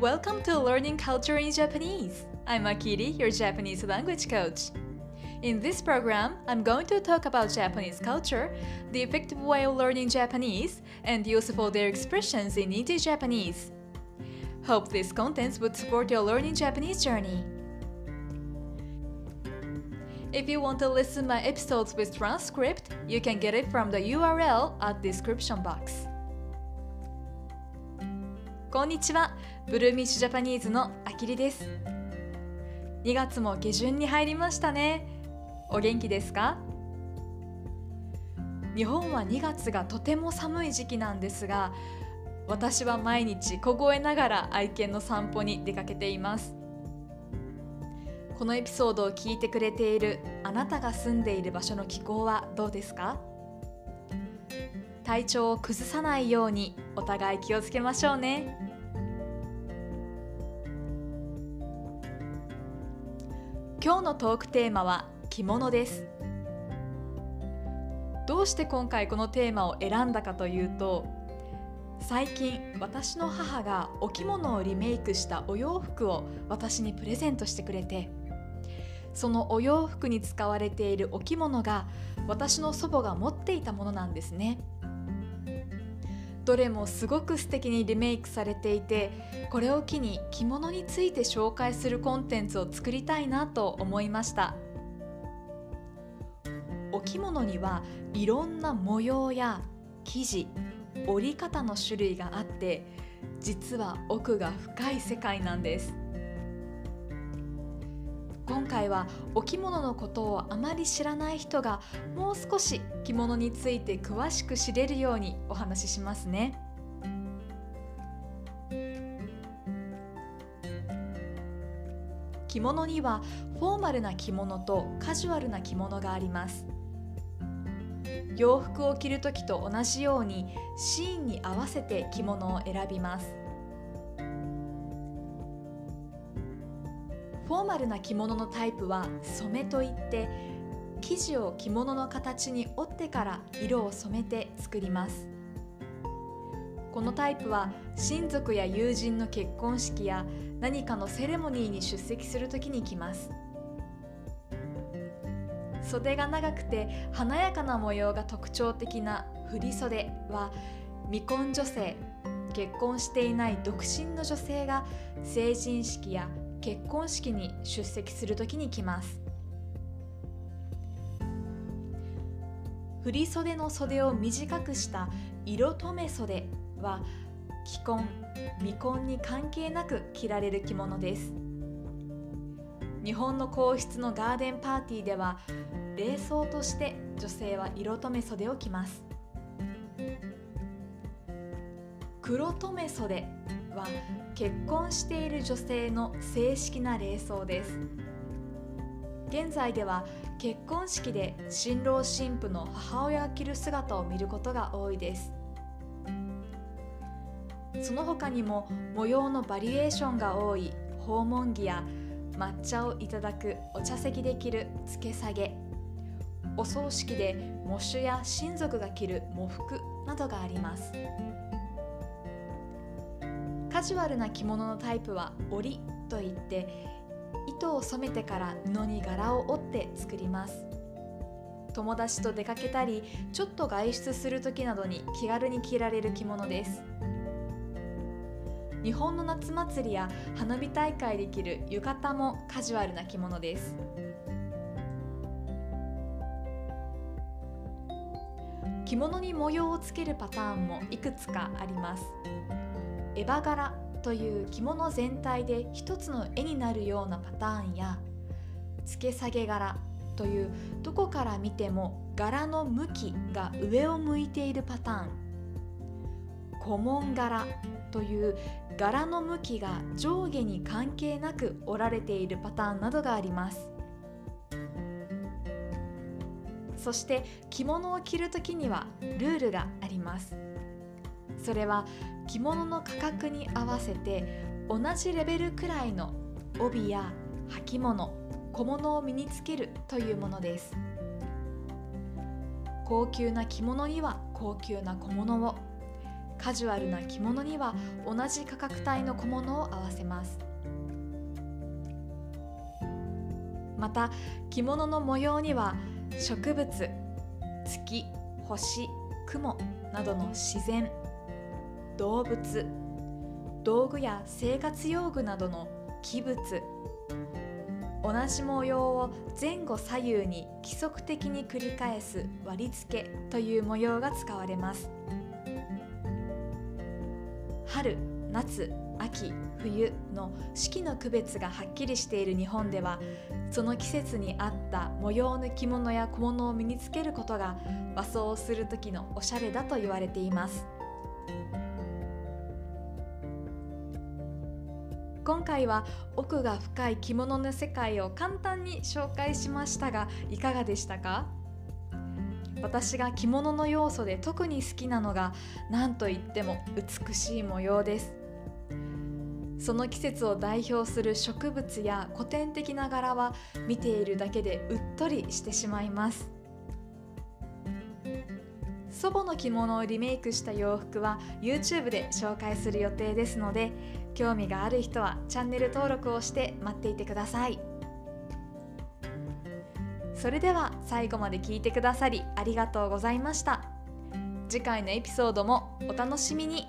Welcome to Learning Culture in Japanese. I'm Akiri, your Japanese language coach. In this program, I'm going to talk about Japanese culture, the effective way of learning Japanese, and use of their expressions in native Japanese. Hope these contents would support your learning Japanese journey. If you want to listen my episodes with transcript, you can get it from the URL at description box. こんにちは、ブルーミッシュジャパニーズのあきりです。2月も下旬に入りましたね。お元気ですか？日本は2月がとても寒い時期なんですが、私は毎日凍えながら愛犬の散歩に出かけています。このエピソードを聞いてくれているあなたが住んでいる場所の気候はどうですか？体調を崩さないようにお互い気をつけましょうね今日のトークテーマは着物です。どうして今回このテーマを選んだかというと最近私の母がお着物をリメイクしたお洋服を私にプレゼントしてくれてそのお洋服に使われているお着物が私の祖母が持っていたものなんですね。どれもすごく素敵にリメイクされていてこれを機に着物について紹介するコンテンツを作りたいなと思いました。お着物にはいろんな模様や生地折り方の種類があって実は奥が深い世界なんです。今回はお着物のことをあまり知らない人がもう少し着物について詳しく知れるようにお話ししますね。着物にはフォーマルな着物とカジュアルな着物があります。洋服を着る時と同じようにシーンに合わせて着物を選びます。フォーマルな着物のタイプは染めといって生地を着物の形に折ってから色を染めて作ります。このタイプは親族や友人の結婚式や何かのセレモニーに出席するときに着ます。袖が長くて華やかな模様が特徴的な振袖は未婚女性結婚していない独身の女性が成人式や結婚式に出席するときに着ます。振袖の袖を短くした色留め袖は既婚未婚に関係なく着られる着物です。日本の皇室のガーデンパーティーでは礼装として女性は色留め袖を着ます。黒留め袖は結婚している女性の正式な礼装です。現在では結婚式で新郎新婦の母親が着る姿を見ることが多いです。その他にも模様のバリエーションが多い訪問着や抹茶をいただくお茶席で着るつけ下げ。お葬式で喪主や親族が着る喪服などがあります。ジュアルな着物のタイプは織りといって糸を染めてから布に柄を折って作ります。友達と出かけたりちょっと外出する時などに気軽に着られる着物です。日本の夏祭りや花火大会で着る浴衣もカジュアルな着物です。着物に模様をつけるパターンもいくつかあります。エヴァ柄という着物全体で一つの絵になるようなパターンやつけ下げ柄というどこから見ても柄の向きが上を向いているパターン。古文柄という柄の向きが上下に関係なく折られているパターンなどがあります。そして着物を着る時にはルールがあります。それは着物の価格に合わせて同じレベルくらいの帯や履物小物を身につけるというものです。高級な着物には高級な小物を。カジュアルな着物には同じ価格帯の小物を合わせます。また着物の模様には植物月星雲などの自然動物道具や生活用具などの器物同じ模様を前後左右に規則的に繰り返す割り付けという模様が使われます。春夏秋冬の四季の区別がはっきりしている日本ではその季節に合った模様の着物や小物を身につけることが和装をする時のおしゃれだと言われています。今回は奥が深い着物の世界を簡単に紹介しましたがいかがでしたか？私が着物の要素で特に好きなのが何といっても美しい模様です。その季節を代表する植物や古典的な柄は見ているだけでうっとりしてしまいます。祖母の着物をリメイクした洋服は YouTube で紹介する予定ですので興味がある人はチャンネル登録をして待っていてください。それでは最後まで聞いてくださりありがとうございました。次回のエピソードもお楽しみに。